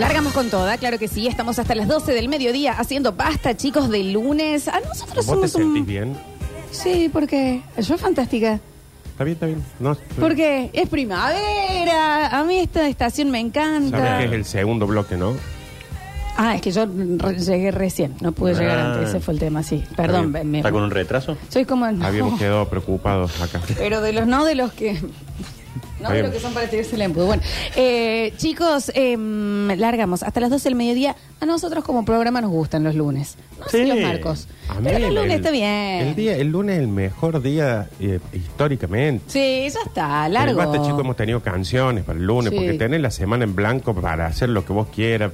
Largamos con toda, claro que sí. Estamos hasta las 12 del mediodía haciendo pasta, chicos, de lunes. A nosotros ¿Vos te somos un... sentís bien? Sí, porque yo es fantástica. Está bien, está bien. No, Porque es primavera. A mí esta estación me encanta. Sabes que es el segundo bloque, ¿no? Ah, es que yo re- llegué recién. No pude llegar Ah. antes. Ese fue el tema, sí. Perdón. Está me- ¿Está con un retraso? Soy como... Habíamos no. quedado preocupados acá. Pero de los no de los que. No los que son para tirarse el embudo. Bueno, eh, chicos, em, largamos hasta las 12 del mediodía. A nosotros como programa nos gustan los lunes. No sé Sí. los marcos. A mí Pero los el- lunes el- está bien. El, día, el lunes es el mejor día eh, históricamente. Sí, ya está, En el largo. Basta, chicos, hemos tenido canciones para el lunes, Sí. porque tenés la semana en blanco para hacer lo que vos quieras,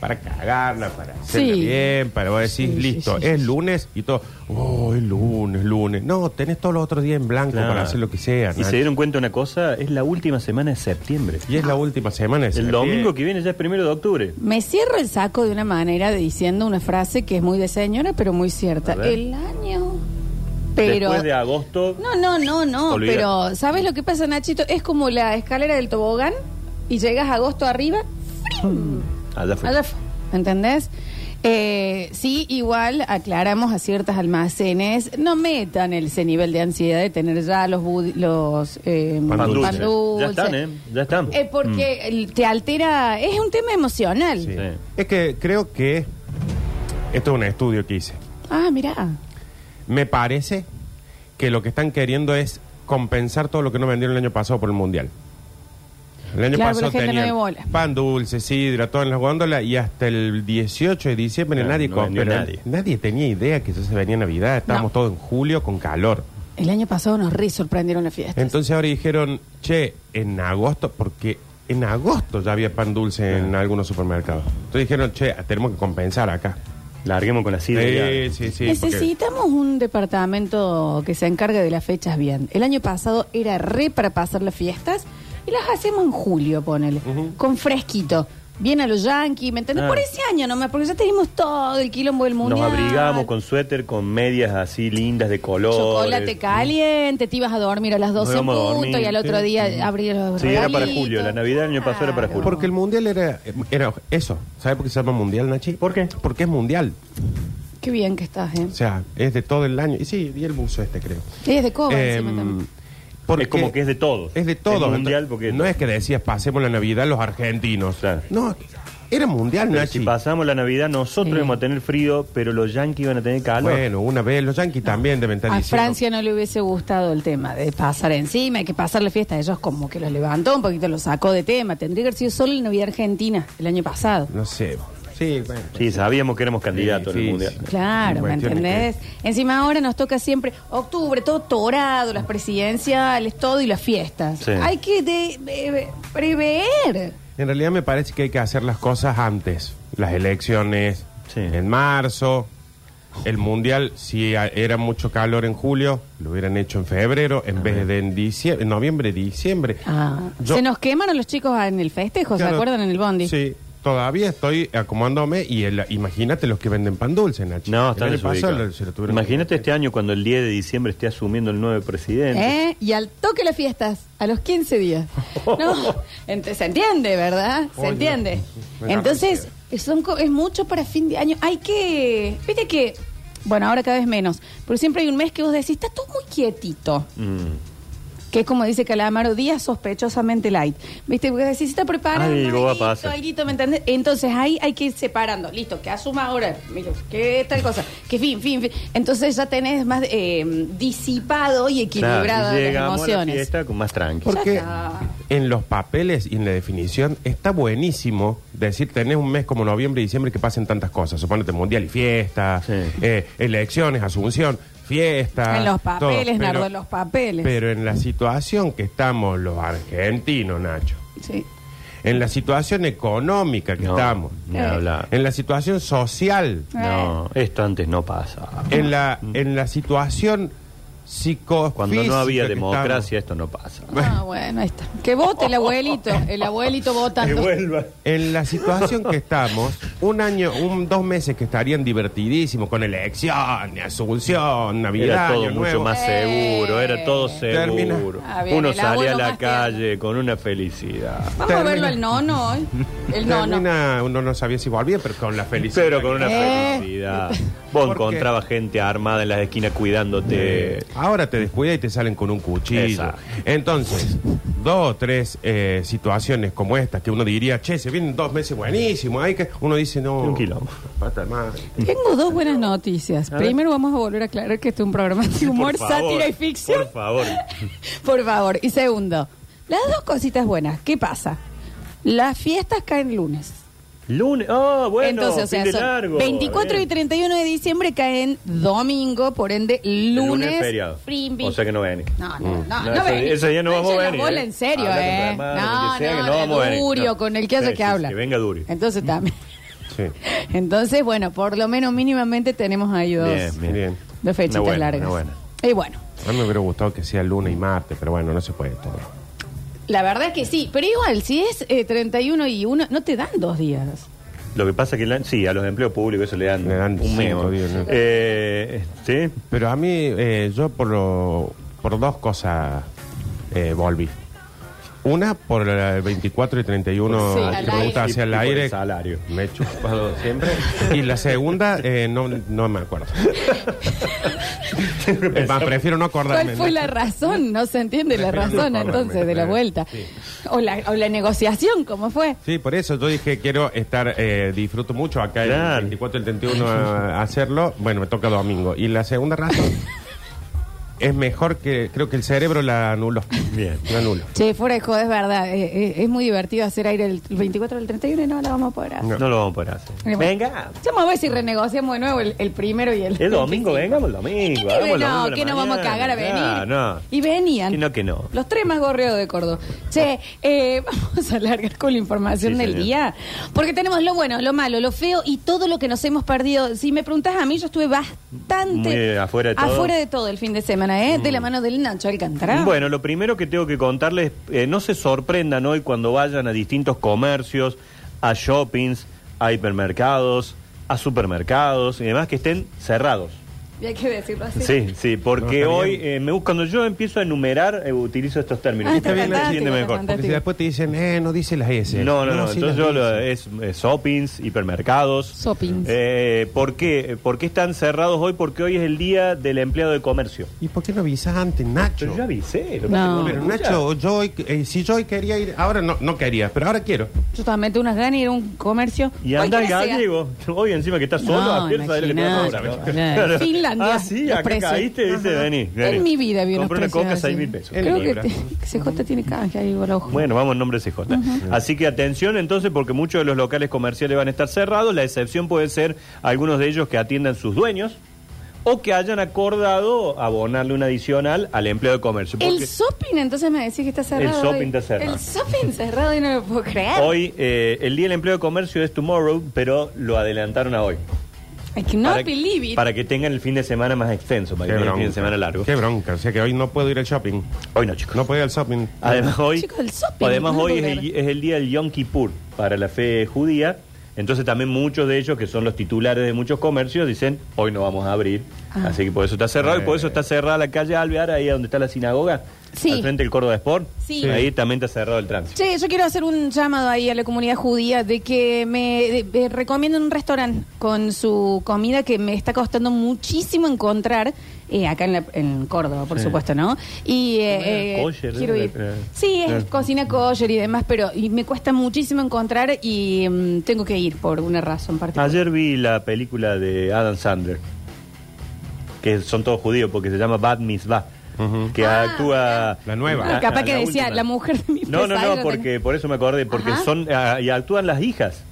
para cagarla, para hacerla Sí. bien, para vos decir, Sí, sí, listo, sí, es lunes y todo, oh, es lunes, lunes. No, tenés todos los otros días en blanco Claro. para hacer lo que sea. Y Nacho. se dieron cuenta una cosa, es la última semana de septiembre. Y es la última semana de El domingo que viene ya es primero de octubre. Me cierro el saco de una manera de diciendo una frase que es muy de señora, pero muy cierta. A ver. El año. Pero. Después de agosto. No, no, no, no. Olvida. Pero, ¿sabes lo que pasa, Nachito? Es como la escalera del tobogán y llegas a agosto arriba. ¡frim! Allá fue. Allá fue, ¿Entendés? Eh, sí, igual aclaramos a ciertos almacenes, no metan ese nivel de ansiedad de tener ya los budi- los eh, Pan Pan dulce. dulce. dulce. Ya están, ¿eh? Ya están. Eh, porque el- te altera, es un tema emocional. Sí. Sí. Es que creo que esto es un estudio que hice. Ah, mira. Me parece que lo que están queriendo es compensar todo lo que no vendieron el año pasado por el mundial. El año Claro, pasado la gente no tenían dio bola. pan dulce, sidra, todo en las góndolas y hasta el 18 de diciembre nadie no compró. vendió nadie. tenía idea que ya se venía Navidad, estábamos No. todos en julio con calor. El año pasado nos re sorprendieron las fiestas. Entonces ahora dijeron, che, en agosto, porque en agosto ya había pan dulce en algunos supermercados. Entonces dijeron, che, tenemos que compensar acá. Larguemos con la sidra. Sí, sí, sí. porque- Necesitamos un departamento que se encargue de las fechas bien. El año pasado era re para pasar las fiestas y las hacemos en julio, ponele. Ujú. Con fresquito. Bien a los yankees, ¿me entendés? Ah. Por ese año nomás, porque ya tenemos todo el quilombo del Nos mundial. abrigamos con suéter, con medias así lindas de color. Chocolate caliente, te ibas a dormir a las 12 en íbamos a punto dormir, y al otro sí. día abrir los Sí, era para regalitos. julio. La Navidad del año pasado era para Claro. julio. Porque el mundial era, era eso. ¿Sabe por qué se llama mundial, Nachi? ¿Por qué? Porque es mundial. Qué bien que estás, ¿eh? O sea, es de todo el año. Y sí, y el buzo este, creo. Y es de coba Eh, encima también. Porque Es como que es de todos. Es de todos. Es mundial porque- No es que decías pasemos la Navidad los argentinos. Claro. No, era mundial, Pero Nachi. si pasamos la Navidad, nosotros Sí. íbamos a tener frío, pero los yankees iban a tener calor. Bueno, una vez los yanquis también deben estar A diciendo. Francia no le hubiese gustado el tema de pasar encima, hay que pasar la fiesta. Ellos como que los levantó un poquito, los sacó de tema. Tendría que haber sido solo la Navidad Argentina el año pasado. No sé. Sí, bueno. Sí, sabíamos que éramos candidatos Sí, en el sí, mundial. sí. Claro, ¿me Cuestión de entendés? Encima ahora nos toca siempre octubre, todo torado, las presidenciales, todo y las fiestas. Sí. Hay que de- de- prever. En realidad me parece que hay que hacer las cosas antes. Las elecciones Sí. en marzo. El mundial, si a- era mucho calor en julio, lo hubieran hecho en febrero en vez de en diciembre, en noviembre, diciembre. Ah, Yo- Se nos quemaron los chicos en el festejo, ¿se Claro, acuerdan en el bondi? Sí, todavía estoy acomodándome y el- imagínate los que venden pan dulce, Nachi. No, El están año pasado desubicados. lo- se lo tuvieron Imagínate este año cuando el 10 de diciembre esté asumiendo el nuevo presidente. ¿Eh? Y al toque las fiestas, a los 15 días. No, ent- se entiende, ¿verdad? Se Oye, entiende. me Entonces, son co- es mucho para fin de año. Hay que, viste que, bueno, ahora cada vez menos, pero siempre hay un mes que vos decís, está todo muy quietito. Mm. Que es como dice Calamaro, día sospechosamente light. ¿Viste? Porque decís, está preparando. Algo va a alguito, pasar. alguito, ¿me entendés? Entonces ahí hay que ir separando. Listo, que asuma ahora. Mira, que tal cosa. Que fin, fin, fin. Entonces ya tenés más eh, disipado y equilibrado Claro, las llegamos a la emociones. fiesta con más tranqui. Porque está. en los papeles y en la definición está buenísimo decir tenés un mes como noviembre y diciembre que pasen tantas cosas. Suponete mundial y fiesta, Sí. eh, elecciones, asunción, fiesta. En los papeles, todo. Pero- Nardo, en los papeles. Pero en la situación que estamos los argentinos, Nacho, Sí. en la situación económica que No, estamos, ni Eh. hablar. en la situación social, No, esto antes no pasa. en la, en la situación psicofísica. Cuando no había que democracia, esto no pasa. Ah, bueno, ahí está. Que vote el abuelito, el abuelito Que votando. vuelva. En la situación que estamos, un año, un, dos meses que estarían divertidísimos con elecciones, asunción, Navidad, Era todo Año mucho Nuevo. más seguro, era todo Termina. seguro. Ah, bien, Uno el salía a abuelo la más calle con una felicidad. Vamos Termina. a verlo al nono hoy. El nono. Termina, uno no sabía si volvía, pero con la felicidad. Pero con una Eh. felicidad. Vos Porque- encontrabas gente armada en las esquinas cuidándote. Ahora te descuida y te salen con un cuchillo. Exacto. Entonces, dos o tres eh, situaciones como esta que uno diría, che, se vienen dos meses buenísimos. Hay que... Uno dice, no. Un quilombo. pata de madre. Tengo dos buenas noticias. A ver. Primero vamos a volver a aclarar que este es un programa de humor, favor, sátira y ficción. Por favor. Por favor. Y segundo, las dos cositas buenas. ¿Qué pasa? Las fiestas caen lunes. Lunes. Oh, bueno. Entonces, o sea, fin de son largo. 24 y Bien. 31 de diciembre caen domingo, por ende, El lunes. es feriado. frimbi. O sea que no ven. No, no, no, Mm. No, no, ese- ese día no vamos a venir, bola ¿eh? en serio, Habla con ¿eh? hermano, no, que sea, no, que no vamos a venir. Durio, No. con el que hace Sí, que sí, habla. que venga Durio. Entonces también. Sí. Entonces, bueno, por lo menos mínimamente tenemos ahí dos, Bien, bien. Bien. dos fechitas Una buena, largas. una buena. Y bueno, A mí me hubiera gustado que sea lunes y martes, pero bueno, no se puede todo. la verdad es que sí, pero igual, si es eh, 31 y 1, no te dan dos días. Lo que pasa es que la- sí, a los empleos públicos eso le dan, Le dan un cinco memo. días, ¿no? Eh, ¿Sí? Pero a mí, eh, yo por, lo- por dos cosas eh, volví. Una, por el 24 y 31, Sí, que al pregunta aire. hacia el Y- y por el aire. salario. Me he chupado siempre. Y la segunda, eh, no, no me acuerdo. Es más, prefiero no acordarme. ¿Cuál fue la razón? No se entiende la Prefiero razón acordarme. entonces de la vuelta. Sí. O, la, o la negociación, ¿cómo fue? Sí, por eso yo dije, quiero estar, eh, disfruto mucho acá Claro. el 24 y el 31 a, a hacerlo. Bueno, me toca domingo. Y la segunda razón es mejor que, creo que el cerebro la anuló. Bien. La anuló. Che, fuera de joder, es verdad. eh, eh, es muy divertido hacer aire el 24 del 31 y no lo vamos a poder hacer. No. No lo vamos a poder hacer. Venga. Vamos a ver si renegociamos de nuevo el, el primero y el. El domingo, 25. vengamos el domingo. hagamos el domingo No, la que no vamos a cagar a venir. Ah, no. Y venían. Que no, que no. Los tres más gorreos de Córdoba. Che, eh, vamos a largar con la información Sí, del señor. día. Porque tenemos lo bueno, lo malo, lo feo y todo lo que nos hemos perdido. Si me preguntás a mí, yo estuve bastante. Muy afuera de todo. Afuera de todo el fin de semana, ¿eh? De la mano del Nacho Alcántara. Bueno, lo primero que tengo que contarles, eh, no se sorprendan hoy cuando vayan a distintos comercios, a shoppings, a hipermercados, a supermercados y demás que estén cerrados. Y hay que decirlo así. Sí, sí, porque está hoy, eh, me, cuando yo empiezo a enumerar, eh, utilizo estos términos. Ah, Está está bien, fantástico, entiende está mejor. Porque si después te dicen, eh, no dice las S. No, no, no. sí Entonces yo lo, es, es shoppings, hipermercados. Shoppings. Eh, ¿Por qué? ¿Por qué están cerrados hoy? Porque hoy es el día del empleado de comercio. ¿Y por qué no avisas antes, Nacho? Pero yo avisé. lo No. Pero me. Nacho, yo hoy, eh, si yo hoy quería ir, ahora no, no quería, pero ahora quiero. Yo también tengo unas ganas de ir a un comercio. Y anda el gallego. Hoy encima que estás solo, No, a Pierre, ¿sabes lo Ah, sí, los acá precios. caíste, dice, vení, vení. En mi vida vi unos Compré una precios coca, así. 6 mil pesos. En Creo que libra. te- que CJ tiene canje ahí, por ojo. Bueno, vamos en nombre de CJ. Así que atención entonces porque muchos de los locales comerciales van a estar cerrados. La excepción puede ser algunos de ellos que atiendan sus dueños o que hayan acordado abonarle un adicional al empleado de comercio. El shopping, entonces me decís que está cerrado. shopping hoy. está cerrado. El shopping cerrado y no lo puedo creer. hoy eh, el día del empleo de comercio es tomorrow, pero lo adelantaron a hoy. I cannot para, believe it. para que tengan el fin de semana más extenso, para que tengan el fin de semana largo. Qué bronca. O sea que hoy no puedo ir al shopping. Hoy no, chicos. No puedo ir al shopping. Además hoy, Chicos, el shopping, además no hoy es puedo el, creer. es el día del Yom Kippur para la fe judía. Entonces también muchos de ellos, que son los titulares de muchos comercios, dicen, hoy no vamos a abrir. Ah. Así que por eso está cerrado y por eso está cerrada la calle Alvear, ahí donde está la sinagoga, Sí. al frente del Córdoba Sport. Sí. Ahí también está cerrado el tránsito. Che, yo quiero hacer un llamado ahí a la comunidad judía de que me de- de- recomienden un restaurante con su comida que me está costando muchísimo encontrar eh, acá en, la- en Córdoba, por Sí. supuesto, ¿no? Y eh, eh, kosher, quiero eh, ir. eh, Sí, es eh. cocina kosher y demás, pero y me cuesta muchísimo encontrar y mm, tengo que ir por una razón particular. Ayer vi la película de Adam Sandler, que son todos judíos porque se llama Bad Mitzvah. Ujú. Que Ah, actúa. La nueva. Ah, capaz que decía, última. la mujer de mi No, no, pesadilla no, porque por eso me acordé, porque Ajá. son ah, y actúan las hijas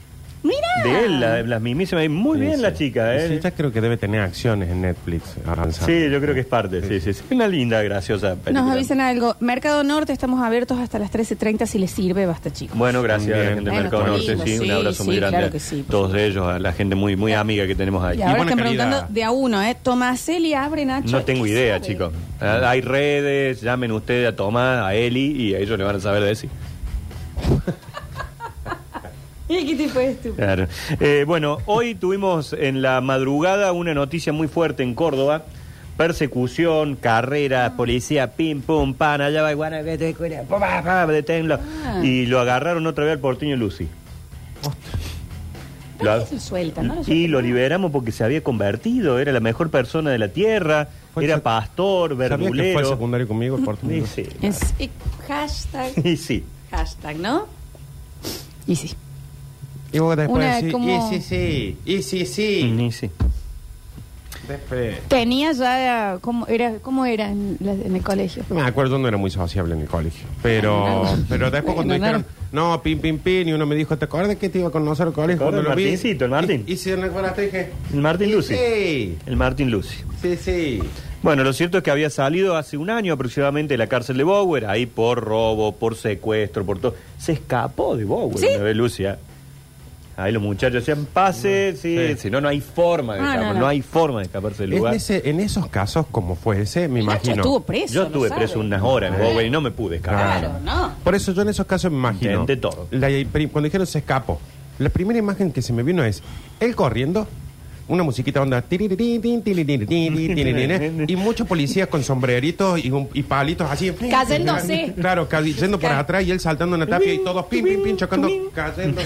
Mira. de él, la- las mismísimas. y Muy Sí, bien sí. la chica, ¿eh? Sí, ya creo que debe tener acciones en Netflix avanzadas. Sí, yo creo que es parte, sí, sí. sí. Una linda, graciosa película. Nos avisan algo. Mercado Norte, estamos abiertos hasta las 13.30 si les sirve, basta chicos. Bueno, gracias a la Bien. gente Bueno, Mercado qué Norte, lindo, sí, un sí, abrazo muy sí, grande claro que sí, por todos supuesto. ellos, a la gente muy muy amiga que tenemos ahí. Y ahora buena están calidad. preguntando de a uno, ¿eh? Tomaselli abre, Nacho. No tengo ¿Qué idea, sabe? chicos. Ah, Hay redes, llamen ustedes a Tomás, a Eli y a ellos le van a saber decir. ¿Y qué tipo es tú? Claro. Eh, bueno, hoy tuvimos en la madrugada una noticia muy fuerte en Córdoba. Persecución, carrera, policía, pim, pum, pan, allá va, guana, vete, cuera, pa, pa, pa, deténlo. Ah. Y lo agarraron otra vez al porteño Lucy. Lo- se suelta, ¿no? y lo liberamos porque se había convertido, era la mejor persona de la tierra, Fue era sec- pastor, ¿Sabía que fue verdulero. secundario conmigo el Y porteño? sí, Es eh, hashtag, y sí. hashtag, ¿no? Y sí. Y vos después Una decís, como- y sí, sí, y sí, sí. Y sí. Después... Tenía ya, ¿cómo era, cómo era en, la- en el colegio? No me acuerdo, no era muy sociable en el colegio. Pero, Ah, no. pero después cuando Bueno, dijeron, no, pin, pin, pin, y uno me dijo, ¿te acuerdas que te iba a conocer al colegio? ¿Te acuerdas Cuando lo el vi. Martincito, el Martín? Y, y si no acuerdas, te dije, El Martín y Lucy. Sí, El Martín Lucy. sí, sí. Bueno, lo cierto es que había salido hace un año aproximadamente de la cárcel de Bower, ahí por robo, por secuestro, por todo. Se escapó de Bower, ¿Sí? una vez Lucia. Ahí los muchachos decían, pase, sí, Sí. si no, no hay forma de Ah, escapar, no, no, no. hay forma de escaparse del En, lugar. ese, en esos casos, como fue ese, me Nacho imagino. estuvo preso. Yo lo estuve sabe. preso unas horas en Bower y no me pude escapar. Claro, ¿no? Por eso yo en esos casos me imagino. Intenté todo. La- cuando dijeron se escapó, la primera imagen que se me vino es él corriendo, una musiquita onda y muchos policías con sombreritos y, y palitos así. Cayéndose. Claro, cayendo por atrás y él saltando en la tapia y todos pim, pim, pim, chocando, cayendo.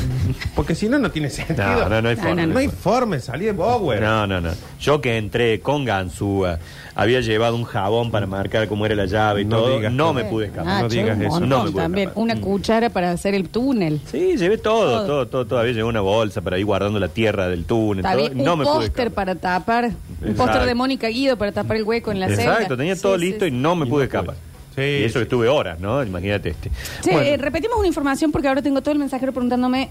Porque si no, no tiene sentido. No, no, no hay forma. no, hay forma de de Bower. No, no, no. Yo que entré con ganzúa, había llevado un jabón para marcar cómo era la llave y No todo, digas no que- me pude escapar. no Nacho, digas un eso. montón No me pude también. escapar. Una cuchara para hacer el túnel. Sí, llevé todo, Todo. todo, todo, todavía llevé una bolsa para ir guardando la tierra del túnel. Está todo, bien, no un me pude póster escapar. para tapar. Un Exacto. póster de Mónica Guido para tapar el hueco en la celda. Exacto, tenía todo Sí, listo sí, y no me Y pude no pude. escapar. Sí, y eso sí. estuve horas, ¿no? Imagínate este. Sí, Bueno, eh, repetimos una información porque ahora tengo todo el mensajero preguntándome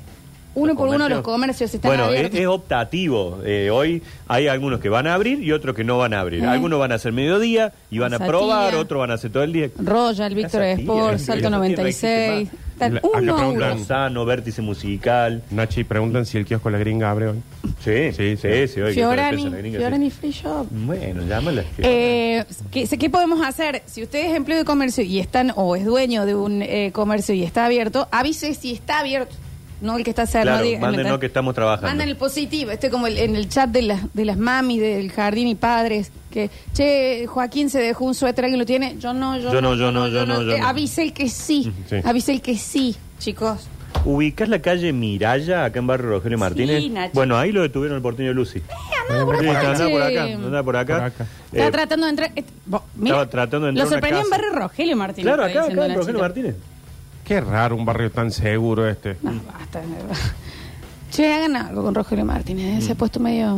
uno ¿los por uno los comercios están Bueno, es, abiertos. es optativo. Eh, hoy hay algunos que van a abrir y otros que no van a abrir. Eh. Algunos van a hacer mediodía y van a probar, otros van a hacer todo el día. Royal, Víctor Sport, Salto tía no 96. existe Están La- acá uno a preguntan- uno. Sano, vértice musical. Nachi, preguntan si el kiosco La Gringa abre hoy. Sí, Sí, sí, sí. sí. hoy que Fiorani, empieza la gringa, Fiorani sí. Free Shop. Bueno, llámala. Eh, ¿qué, ¿Qué podemos hacer? Si usted es empleo de comercio y están o es dueño de un eh, comercio y está abierto, avise si está abierto. No el que está cerrado. Claro, ¿me que estamos trabajando. Manden el positivo. Estoy como el- en el chat de, las de las mamis del jardín y padres. Que, che, Joaquín se dejó un suéter, ¿alguien lo tiene? Yo no, yo, Yo no, yo no, yo no, yo Eh, no. avise el que sí. Sí. Avise el que sí, chicos. ¿Ubicás la calle Miraya, acá en Barrio Rogelio Martínez? Nacho. Bueno, ahí lo detuvieron el porteño Lucy. andaba por Sí, acá. andaba por acá, Che. andaba por acá. Por acá. Estaba Eh, tratando de entrar. eh, bo- mira, estaba tratando de entrar Lo sorprendió en. Barrio Rogelio Martínez. claro, acá, en la Rogelio. Martínez. Qué raro un barrio tan seguro este. No, basta, de verdad. Che, hagan algo con Rogelio Martínez. ¿eh? Se ha puesto medio.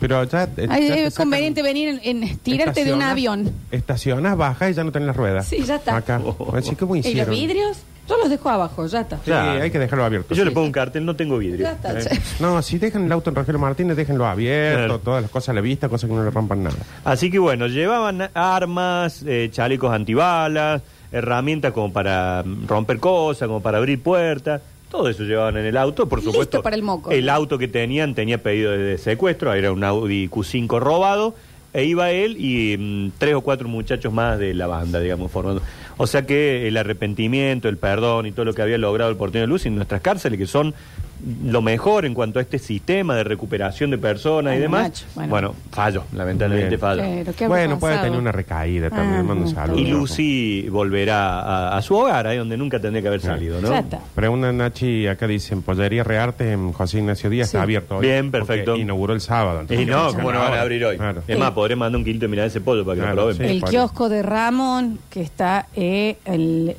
Pero ya. eh, Ay, ya te es sacan- conveniente venir en, en- tirarte de un estacionas- avión. Estacionas, bajas y ya no tenés las ruedas. Sí, ya está. Acá. Oh. Así que ¿cómo ¿Y los vidrios? Yo los dejo abajo, ya está. Sí, Claro. hay que dejarlo abierto. Yo le sí. pongo un cartel, no tengo vidrio. Ya está, Eh, che. No, si dejan el auto en Rogelio Martínez, déjenlo abierto, Claro. todas las cosas a la vista, cosas que no le rompan nada. Así que bueno, llevaban armas, eh, chalecos antibalas, herramientas como para romper cosas, como para abrir puertas. Todo eso llevaban en el auto, por Listo supuesto. para el moco. El auto que tenían tenía pedido de secuestro, era un Audi Q5 robado, e iba él y mm, tres o cuatro muchachos más de la banda, digamos, formando. O sea que el arrepentimiento, el perdón y todo lo que había logrado el porteño de Luz en nuestras cárceles, que son lo mejor en cuanto a este sistema de recuperación de personas y demás, bueno. bueno. fallo, lamentablemente fallo. Pero, ¿qué habrá Bueno, puede tener una recaída también, Ah, mando saludo. Y. Lucy volverá a, a su hogar, ahí donde nunca tendría que haber salido, ¿no? Ya está. Preguntan Nachi, acá dicen, Pollería Rearte en José Ignacio Díaz Sí. está abierto hoy. Bien, perfecto. Inauguró el sábado. Y no, ¿cómo no van a abrir hoy? Claro. Es más, podré mandar un kilito de mirar ese pollo para que Claro, lo prueben. sí. El kiosco de Ramón, que está eh, el-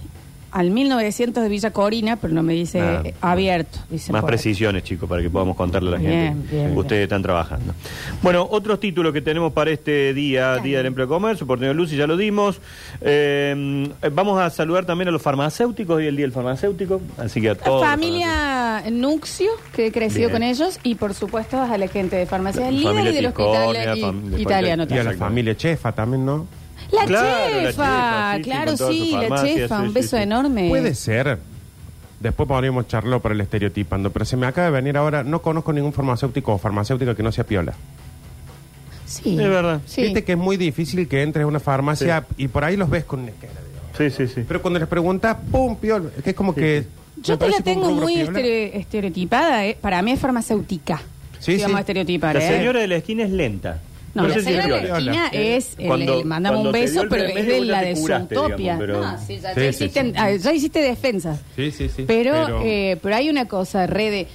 al 1900 de Villa Corina, pero no me dice Ah. eh, abierto. Dice Más por ahí. precisiones, chicos, para que podamos contarle a la Bien, gente. bien, bien. Ustedes están trabajando. Bueno, otros títulos que tenemos para este día. Día del Empleo y Comercio, Porteño Lucy, ya lo dimos. Eh, vamos a saludar también a los farmacéuticos, hoy el Día del Farmacéutico, así que a La todos. los familia Nuxio, que he crecido Bien. con ellos, y por supuesto a la gente de farmacia La líder familia y del hospital Tiscornia, i- fam- de italiano. Y a la familia Chefa también, ¿no? La Claro, la chefa, chefa, sí, sí, claro, con sí, la chefa, sí, un sí, beso sí. enorme. Puede ser. Después podríamos charlarlo por el estereotipando, pero se me acaba de venir ahora, no conozco ningún farmacéutico o farmacéutica que no sea piola. Sí. Es verdad. Sí. Viste que es muy difícil que entres a una farmacia y por ahí los ves con una cara, digamos. Sí, sí, sí. Pero cuando les preguntas, ¡pum! piola. Que es como que Yo Me te la parece que un tengo rubro muy piola. estere- estereotipada. eh. Para mí es farmacéutica. Sí, vamos sí. a estereotipar. La ¿eh? señora de la esquina es lenta. No, No la señora de la viola. esquina Eh, es. el- cuando- le mandamos cuando un beso, pero es de la de pero- No, sí, ya, ya Sí, sí, hiciste, sí. ah, ya hiciste defensas. Sí, sí, sí. Pero, Pero- eh, pero hay una cosa, red de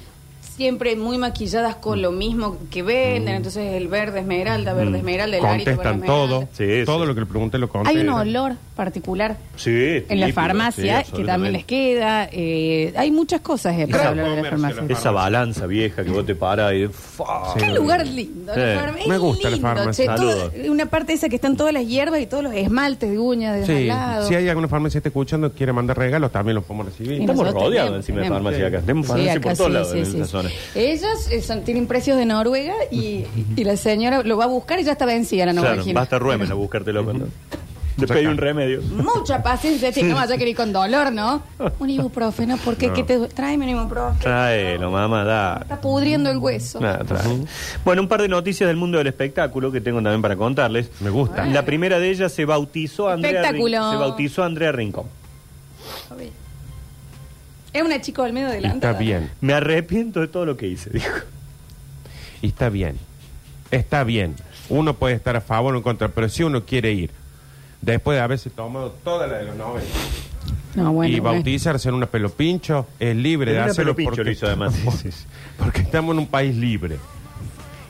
siempre muy maquilladas con lo mismo que venden, entonces el verde esmeralda, verde esmeralda, el arito con Contestan esmeralda. todo. Sí, todo sí. lo que le pregunté lo contestan. Hay un olor particular Sí, en la farmacia sí, que también les queda. eh, hay muchas cosas eh, para Esa hablar de la farmacia. Esa balanza vieja que vos te paras y... ¡fa! Qué lugar lindo. la Sí. farma- es Me gusta la lindo, farmacia. che, todo- Saludos. una parte esa que están todas las hierbas y todos los esmaltes de uñas de Sí, al lado. si hay alguna farmacia que esté escuchando quiere mandar regalos, también los podemos recibir. Y Estamos nosotros rodeados tenemos, encima de tenemos. farmacia acá. Tenemos Sí, farmacia acá por todos sí, lados sí, en sí. esta zona. Ellos eh, son- tienen precios de Noruega y, y la señora lo va a buscar y ya está vencida la Claro, Noruega. basta Ruemen a buscártelo cuando te pedí un remedio. Mucha paciencia, che, no vaya a querer ir con dolor, ¿no? Un ibuprofeno, ¿por qué? No. ¿Qué te Tráeme un ibuprofeno. Tráelo, mamá, da. Está pudriendo el hueso. Nada, trae. Bueno, un par de noticias del mundo del espectáculo que tengo también para contarles. Me gusta. La primera de ellas se bautizó Andrea Espectáculo. Rin- se bautizó Andrea Rincón. Es una chica al medio Y delante. está bien. Me arrepiento de todo lo que hice, dijo. Y está bien. Está bien. Uno puede estar a favor o en contra, pero si uno quiere ir, después de haberse tomado toda la de los 90 No, bueno. y bueno. bautizarse en una pelo pincho, es libre En de una hacerlo pelopincho porque, lo hizo además, sí, sí, sí. porque estamos en un país libre.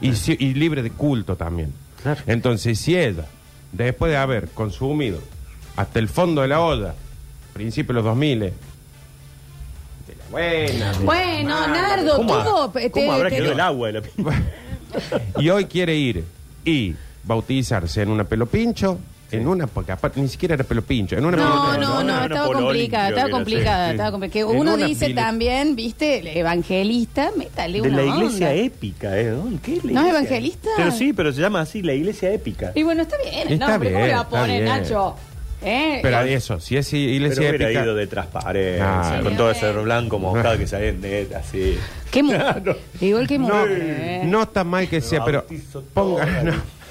Y, si- y libre de culto también. Claro. Entonces, si ella, después de haber consumido hasta el fondo de la olla, principio de los 2000, de la buena, Bueno, Nardo, ¿Cómo, tuvo. ha- te- cómo habrá te- quedado el agua de la pincha? y hoy quiere ir y bautizarse en una pelo pincho, en una, porque aparte ni siquiera era pelo pincho, en una No, no, no, no, no, estaba complicada, estaba que complicada, estaba complicada. En Uno una dice pila- también, viste, el evangelista, métale De una la iglesia onda. épica, ¿eh? ¿Dónde? ¿Qué es la ¿No es evangelista? Pero sí, pero se llama así, la iglesia épica. Y bueno, está bien, Está no, ¿cómo le bien, va a está poner, bien. Nacho? ¿Eh? Pero eso, si es Pero iglesia hubiera épica, ido de transparencia, con todo ese blanco mojado que salían de así. ¿Qué mujer? Claro. Igual que no, mujer. ¿eh? no está mal que sea, pero bautizo ponga, toda. no.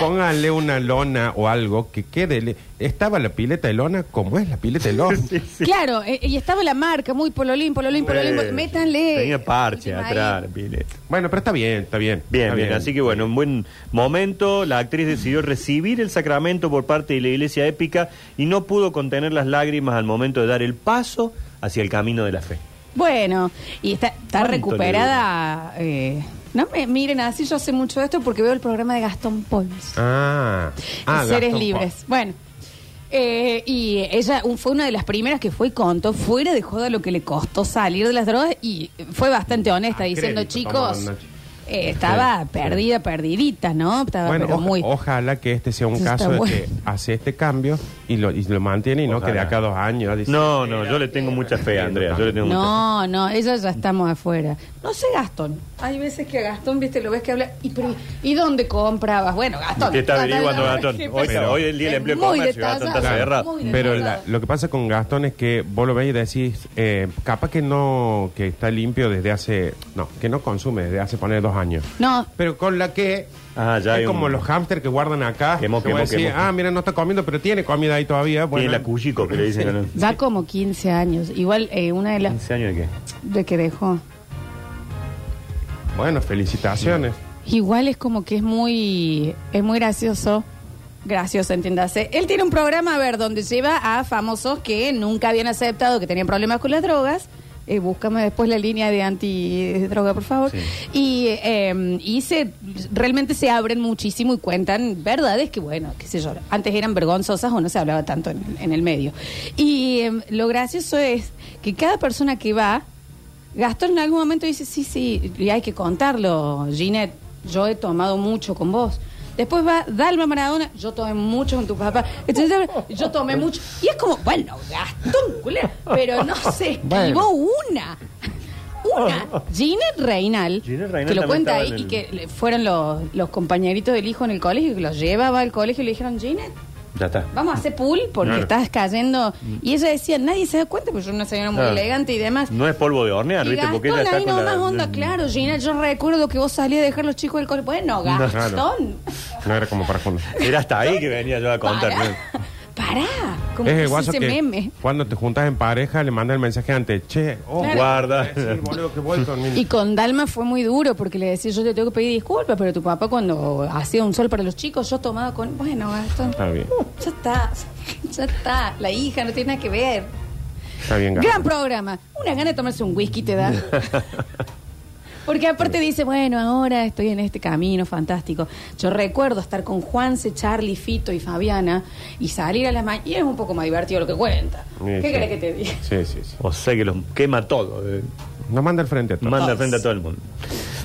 Póngale una lona o algo que quede. le- Estaba la pileta de lona como es la pileta de lona. Claro, eh, y estaba la marca, muy pololín, pololín, pololín, Eh, métanle. Tenía parche atrás, pileta. Bueno, pero está bien, está bien. Bien, está bien, así que bueno, un buen momento. La actriz decidió recibir el sacramento por parte de la iglesia épica y no pudo contener las lágrimas al momento de dar el paso hacia el camino de la fe. Bueno, y está, está ¿Cuánto recuperada. eh, no me miren así, yo sé mucho de esto porque veo el programa de Gastón Pols. Ah, ah Seres Gastón libres. Bueno. eh, y ella un- fue una de las primeras que fue y contó fuera de joda lo que le costó salir de las drogas y fue bastante honesta A diciendo, crédito, chicos, eh, estaba Sí, sí. perdida, perdidita, ¿no? Estaba Bueno, pero oja- muy... ojalá que este sea un Eso caso de bueno. que hace este cambio y lo, y lo mantiene y no Ojalá. que de acá a dos años. dice, No, no, yo le tengo mucha fe, Andrea. Yo le tengo mucha No, no, ella ya estamos afuera. No sé, Gastón. Hay veces que a Gastón, viste, lo ves que habla. ¿Y, pero, ¿y dónde comprabas? Bueno, Gastón. ¿Qué está averiguando Gastón? ¿qué Hoy, pasa? hoy es el día del empleo y comercio, Gastón está cerrado. Pero la- lo que pasa con Gastón es que vos lo ves y decís, eh, capaz que no, que está limpio desde hace, no, que no consume desde hace poner dos años. No, Pero con la que Ah, ya hay es como un- los hámsters que guardan acá. Quemó, ah, mira, no está comiendo, pero tiene comida ahí todavía. Bueno, Tiene la cuyico que le dicen. ¿no? ya como 15 años. Igual eh, una de las... 15 años de qué? De que dejó. bueno, felicitaciones. Igual es como que es muy... Es muy gracioso. Gracioso, entiéndase. Él tiene un programa, a ver, donde lleva a famosos que nunca habían aceptado que tenían problemas con las drogas. Eh, búscame después la línea de antidroga, por favor. Sí. Y, eh, y se, realmente se abren muchísimo y cuentan verdades que, bueno, qué sé yo, antes eran vergonzosas o no se hablaba tanto en, en el medio. Y eh, lo gracioso es que cada persona que va, Gastón en algún momento dice, sí, sí, y hay que contarlo, Ginette, yo he tomado mucho con vos. Después va Dalma Maradona, yo tomé mucho con tu papá. Entonces, yo tomé mucho. Y es como, bueno, Gastón, culero, pero no se esquivó una. Una. Ginette Reinal, Ginette Reinal que lo también cuenta estaba ahí en el- y que le- fueron los, los compañeritos del hijo en el colegio, que los llevaba al colegio y le dijeron, Ginette, Ya está. vamos a hacer pool porque Claro. estás cayendo. Y ella decía, nadie se da cuenta, porque yo era una señora muy Claro. elegante y demás. No es polvo de hornear, Y ¿viste? Porque ella Gastón está ahí con nomás la... onda, claro, Gina, yo recuerdo que vos salías a dejar los chicos del colegio. Bueno. Gastón, No era como para juntos. Era hasta ahí que venía yo a contar. pará, ¿no? Pará, Como es el ese que meme. cuando te juntas en pareja le manda el mensaje antes, che, oh, Claro. Guarda. Sí, boludo, que voy con mi- Y con Dalma fue muy duro porque le decía, yo te tengo que pedir disculpas, pero tu papá cuando hacía un sol para los chicos, yo tomaba con... Bueno, Gastón, Está bien, ya está, ya está. La hija no tiene nada que ver. está bien. Gran programa. Una gana de tomarse un whisky te da. Porque aparte dice, bueno, ahora estoy en este camino fantástico. Yo recuerdo estar con Juanse, Charlie, Fito y Fabiana y salir a la mañana. Y es un poco más divertido lo que cuenta. Sí, ¿Qué sí. querés que te diga? Sí, sí, sí. O sea que los quema todo. eh. Nos manda al frente a todos. Manda al frente a todo el mundo.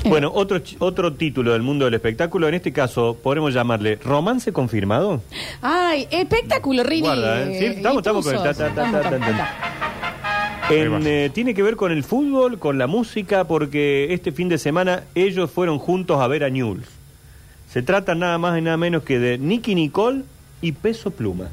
Bueno, otro, otro título del mundo del espectáculo, en este caso podremos llamarle Romance confirmado. Ay, espectáculo, Rini. Guarda, ¿eh? Sí, estamos- estamos con el ta, ta, ta, En, eh, tiene que ver con el fútbol, con la música, porque este fin de semana ellos fueron juntos a ver a Newell's. Se trata nada más y nada menos que de Nicky Nicole y Peso Pluma.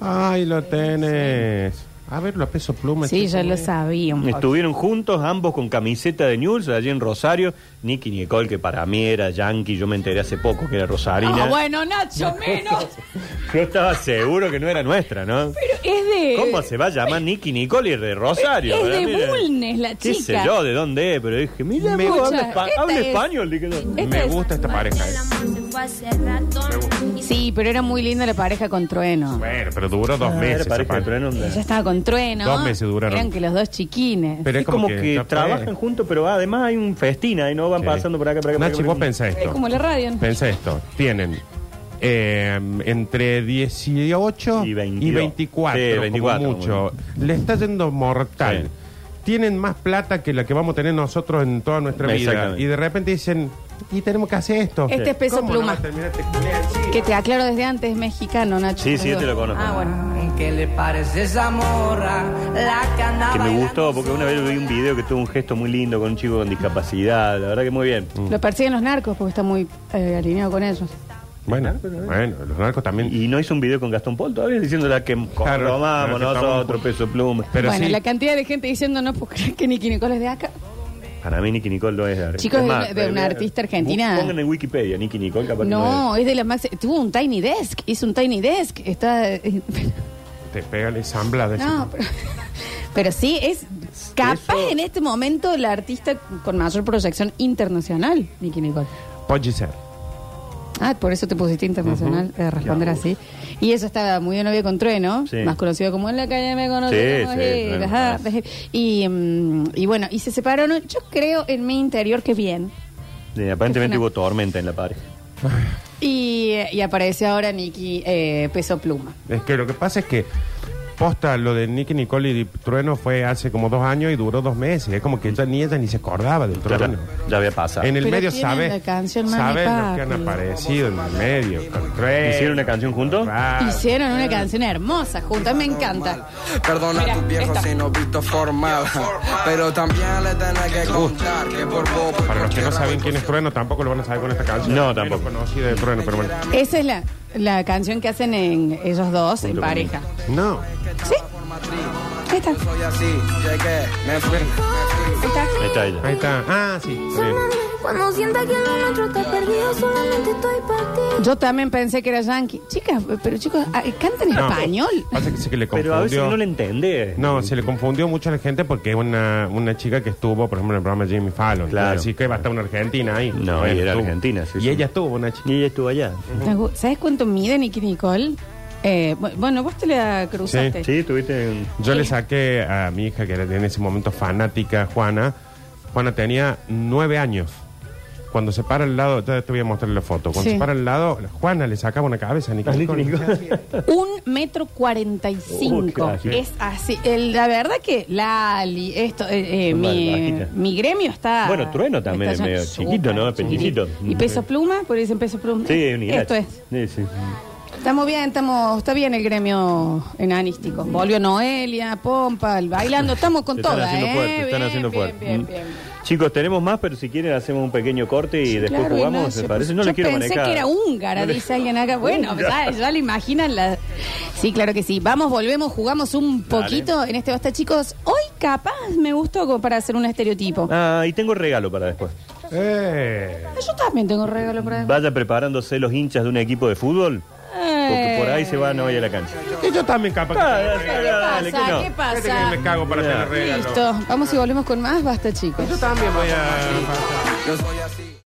Ay, lo tenés. A ver, los pesos plumas. Sí, ¿qué ya lo sabía un poco. Estuvieron juntos, ambos con camiseta de Newell's, allí en Rosario. Nicky Nicole, que para mí era yankee, yo me enteré hace poco que era rosarina. Ah, bueno, Nacho, menos. Yo estaba seguro que no era nuestra, ¿no? Pero es de... ¿Cómo se va a llamar Nicky Nicole y de Rosario? Es de Bulnes, la ¿Qué chica. sé yo de dónde es? Pero dije, mira, Me habla, espa- habla es- español. dije, no. Esta Me es- gusta esta pareja. eh. Sí, pero era muy linda la pareja con Trueno. Bueno, pero duró dos Ah, meses. esa pareja de trueno, onda. Ella estaba con Trueno. Dos meses duraron. Eran que los dos chiquines. Pero Es como que, trabajan juntos, pero además hay un festín ahí, ¿no? Van Sí. pasando por acá, por acá, por acá. Nachi, por vos acá. pensá es esto. como la radio. ¿no? Pensá esto. Tienen eh, entre 18 Y y 22. 24, Sí, como 24, mucho. Le está yendo mortal. Sí. Tienen más plata que la que vamos a tener nosotros en toda nuestra vida. Exactamente. Y de repente dicen, y tenemos que hacer esto. Este es peso ¿Cómo no pluma. a terminar este? Que te aclaro desde antes, es mexicano, Nacho. Sí, sí, yo te lo conozco. Ah, bueno. ¿Qué le parece esa morra? La que Que me gustó, porque una vez vi un video que tuvo un gesto muy lindo con un chico con discapacidad. La verdad que muy bien. Mm. Lo persiguen los narcos porque está muy eh, alineado con ellos. Bueno, bueno, los narcos también. Y no hizo un video con Gastón Paul todavía diciéndole que Claro, tomamos claro, que nosotros, estamos- peso pluma. Pero bueno, sí, la cantidad de gente diciendo no puedo creer que Nicky Nicole es de acá. Para mí Nicky Nicole no es de Chicos, es de- de una eh, artista argentina. Pongan en Wikipedia, Nicky Nicole, capaz No, es de las más. Tuvo un Tiny Desk, hizo un Tiny Desk. Está. te pega la ensambla de No, pero, pero sí, es capaz Eso- en este momento la artista con mayor proyección internacional, Nicky Nicole. Puede ser. Ah, por eso te pusiste internacional, de responder Ya, así. Y ella estaba muy de novia con Trueno, Sí. más conocido como en la calle me conoce. Sí, como sí, él, Trueno. ajá, y, mm, y bueno, y se separaron. Yo creo en mi interior que bien. Sí, aparentemente hubo tormenta en la pareja. Y, y aparece ahora Nicky eh, Peso Pluma. Es que lo que pasa es que posta lo de Nicky Nicole y Trueno fue hace como dos años y duró dos meses. Es como que ella, ni ella ni se acordaba del Ya, Trueno. ya había pasado. En el Pero medio tienen sabe, la canción Mami que han Papi. aparecido en el medio. Con Trueno, ¿Hicieron una canción juntos? Hicieron una canción hermosa juntas, me encanta. Perdona Mira, a tus viejos esta. si no visto formal. Pero también le tenés que contar que por Para los que no saben quién es Trueno, tampoco lo van a saber con esta canción. No, tampoco. conocida de Trueno, pero bueno. Esa es la, la canción que hacen en ellos dos en pareja. No. ¿Sí? Ahí está. Soy así, llegué, me fui. Ahí está. Ahí está ella. Ahí está. Ah, sí. está bien. Cuando sienta que lo nuestro está perdido, solamente estoy para ti. Yo también pensé que era yankee. Chicas, pero chicos, ah, cantan en No. español. Pasa que sí que le Pero a veces confundió. no le entendés. No, se le confundió mucho a la gente porque es una, una chica que estuvo, por ejemplo, en el programa Jimmy Fallon. Claro. Así que va a estar una argentina ahí. No, Bueno, y era estuvo. argentina, sí, Y sí. ella estuvo, una chica. Y ella estuvo allá. ¿Sabes cuánto mide Nicky Nicole? Eh, bu- bueno, vos te la cruzaste. Sí, estuviste en... Yo le saqué a mi hija, que era en ese momento fanática, Juana. Juana tenía nueve años. Cuando se para al lado, ya te voy a mostrar la foto. Cuando Sí. se para al lado, Juana le sacaba una cabeza a. Nicole. Un metro cuarenta y cinco. casi. es así. El- la verdad que Lali, esto, eh, eh, Son mi, bajitas. mi gremio está. Bueno, Trueno también es medio súper chiquito, ¿no? Peticito. Y peso pluma, por dicen peso pluma. Sí, un Esto es. Sí, sí. Estamos bien, estamos, está bien el gremio enanístico. Volvió Noelia, Pompa, el bailando, estamos con Se están todas, haciendo ¿eh? fuerte, se están Bien, haciendo bien, fuerte. bien, Mm. bien. Chicos, tenemos más, pero si quieren hacemos un pequeño corte y después Claro, jugamos, Ignacio, ¿se parece? No yo le quiero pensé manejar. que era húngara, No le- dice alguien acá. Bueno, ya, ya le imaginan la... Sí, claro que sí. Vamos, volvemos, jugamos un Dale. poquito en este Basta, chicos. Hoy capaz me gustó para hacer un estereotipo. Ah, y tengo regalo para después. Eh. Yo también tengo regalo para... Vaya preparándose los hinchas de un equipo de fútbol. Porque por ahí se van hoy a la cancha. Y yo también capaz que Ah, ah, regalo. ¿Qué Dale, pasa? que no. ¿Qué Fíjate que pasa? me cago para Ya. tener regalo. Listo. Vamos y volvemos con más. Basta, chicos. Yo también voy a... Yo soy